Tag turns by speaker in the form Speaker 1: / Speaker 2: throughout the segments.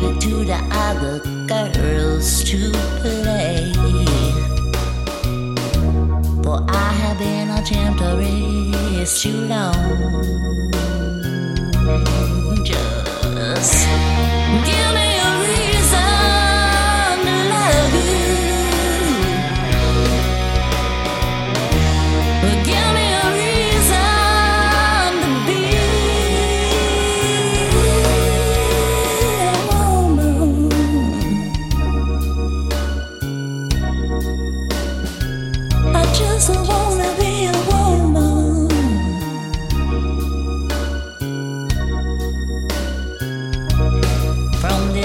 Speaker 1: leave it to the other girls to play. For I have been a temptress too long.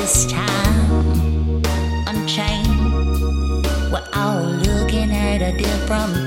Speaker 1: this time unchained. We're all looking at a different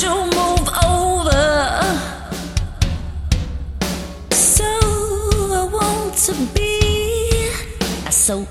Speaker 1: To move over. So I want to be so